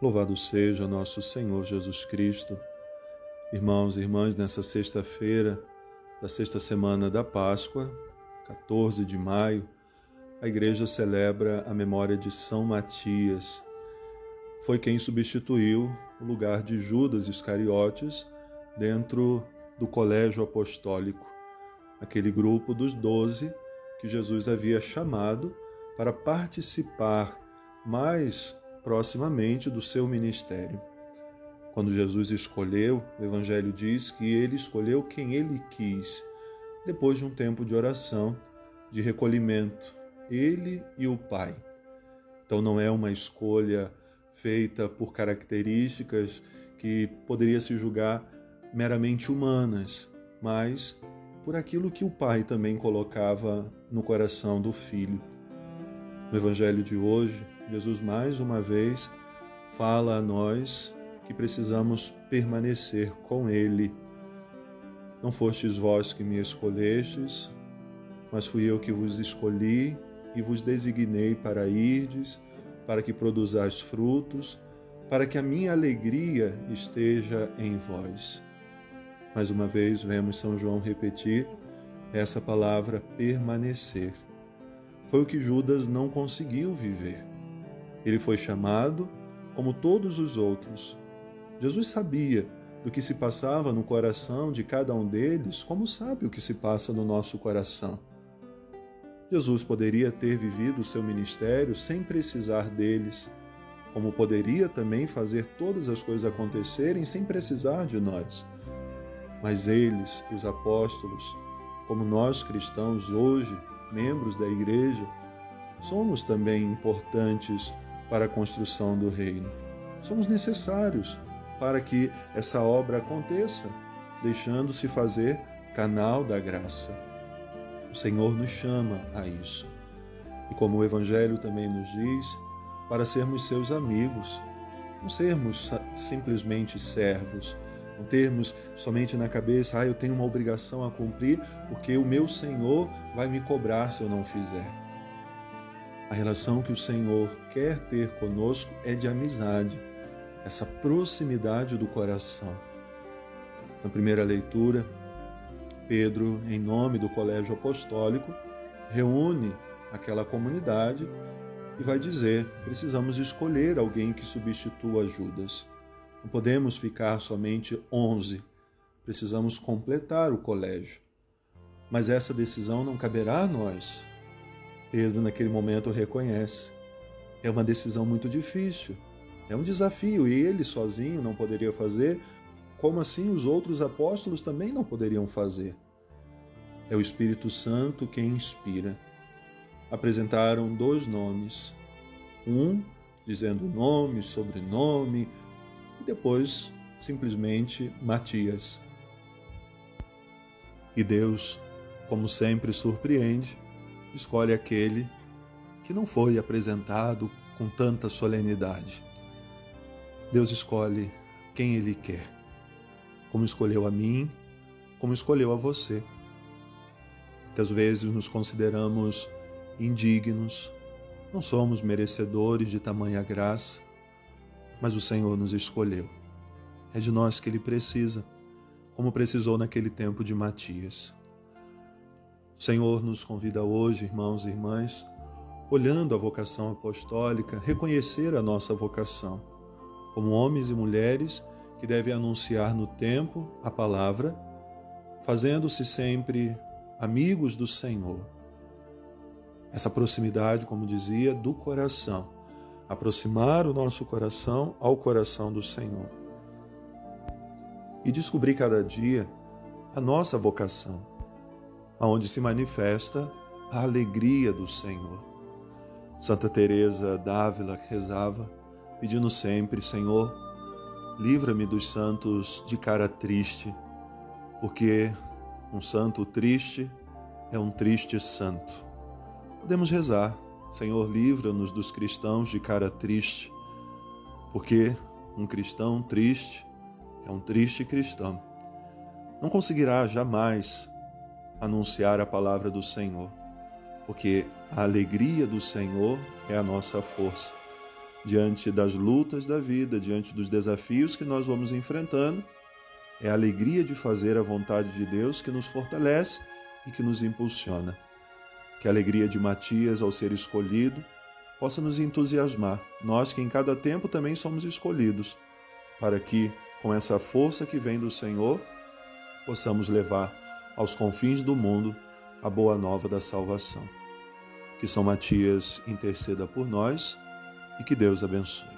Louvado seja nosso Senhor Jesus Cristo. Irmãos e irmãs, nessa sexta-feira da sexta semana da Páscoa, 14 de maio, a igreja celebra a memória de São Matias. Foi quem substituiu o lugar de Judas Iscariotes dentro do colégio apostólico, aquele grupo dos doze que Jesus havia chamado para participar mais proximamente do seu ministério. Quando Jesus escolheu, o Evangelho diz que ele escolheu quem ele quis, depois de um tempo de oração, de recolhimento, ele e o Pai. Então não é uma escolha feita por características que poderia se julgar meramente humanas, mas por aquilo que o Pai também colocava no coração do Filho. No Evangelho de hoje, Jesus mais uma vez fala a nós que precisamos permanecer com Ele. Não fostes vós que me escolhestes, mas fui eu que vos escolhi e vos designei para irdes, para que produzais frutos, para que a minha alegria esteja em vós. Mais uma vez vemos São João repetir essa palavra permanecer. Foi o que Judas não conseguiu viver. Ele foi chamado como todos os outros. Jesus sabia do que se passava no coração de cada um deles, como sabe o que se passa no nosso coração. Jesus poderia ter vivido o seu ministério sem precisar deles, como poderia também fazer todas as coisas acontecerem sem precisar de nós. Mas eles, os apóstolos, como nós cristãos hoje, membros da igreja, somos também importantes para a construção do reino. Somos necessários para que essa obra aconteça, deixando-se fazer canal da graça. O Senhor nos chama a isso. E como o Evangelho também nos diz, para sermos seus amigos, não sermos simplesmente servos, não termos somente na cabeça, ah, eu tenho uma obrigação a cumprir porque o meu Senhor vai me cobrar se eu não fizer. A relação que o Senhor quer ter conosco é de amizade, essa proximidade do coração. Na primeira leitura, Pedro, em nome do Colégio Apostólico, reúne aquela comunidade e vai dizer: precisamos escolher alguém que substitua Judas. Não podemos ficar somente onze, precisamos completar o colégio. Mas essa decisão não caberá a nós, Pedro, naquele momento, reconhece. É uma decisão muito difícil, é um desafio e ele sozinho não poderia fazer, como assim os outros apóstolos também não poderiam fazer. É o Espírito Santo quem inspira. Apresentaram dois nomes. Um dizendo nome, sobrenome, e depois simplesmente Matias. E Deus, como sempre, surpreende escolhe aquele que não foi apresentado com tanta solenidade. Deus escolhe quem Ele quer, como escolheu a mim, como escolheu a você. Muitas vezes nos consideramos indignos, não somos merecedores de tamanha graça, mas o Senhor nos escolheu. É de nós que Ele precisa, como precisou naquele tempo de Matias. O Senhor nos convida hoje, irmãos e irmãs, olhando a vocação apostólica, reconhecer a nossa vocação como homens e mulheres que devem anunciar no tempo a palavra, fazendo-se sempre amigos do Senhor. Essa proximidade, como dizia, do coração, aproximar o nosso coração ao coração do Senhor. E descobrir cada dia a nossa vocação aonde se manifesta a alegria do Senhor. Santa Teresa d'Ávila rezava, pedindo sempre, Senhor, livra-me dos santos de cara triste, porque um santo triste é um triste santo. Podemos rezar, Senhor, livra-nos dos cristãos de cara triste, porque um cristão triste é um triste cristão. Não conseguirá jamais anunciar a palavra do Senhor, porque a alegria do Senhor é a nossa força. diante das lutas da vida, diante dos desafios que nós vamos enfrentando. É a alegria de fazer a vontade de Deus que nos fortalece e que nos impulsiona. Que a alegria de Matias ao ser escolhido possa nos entusiasmar, nós que em cada tempo também somos escolhidos, para que, com essa força que vem do Senhor, possamos levar aos confins do mundo a boa nova da salvação. Que São Matias interceda por nós e que Deus abençoe.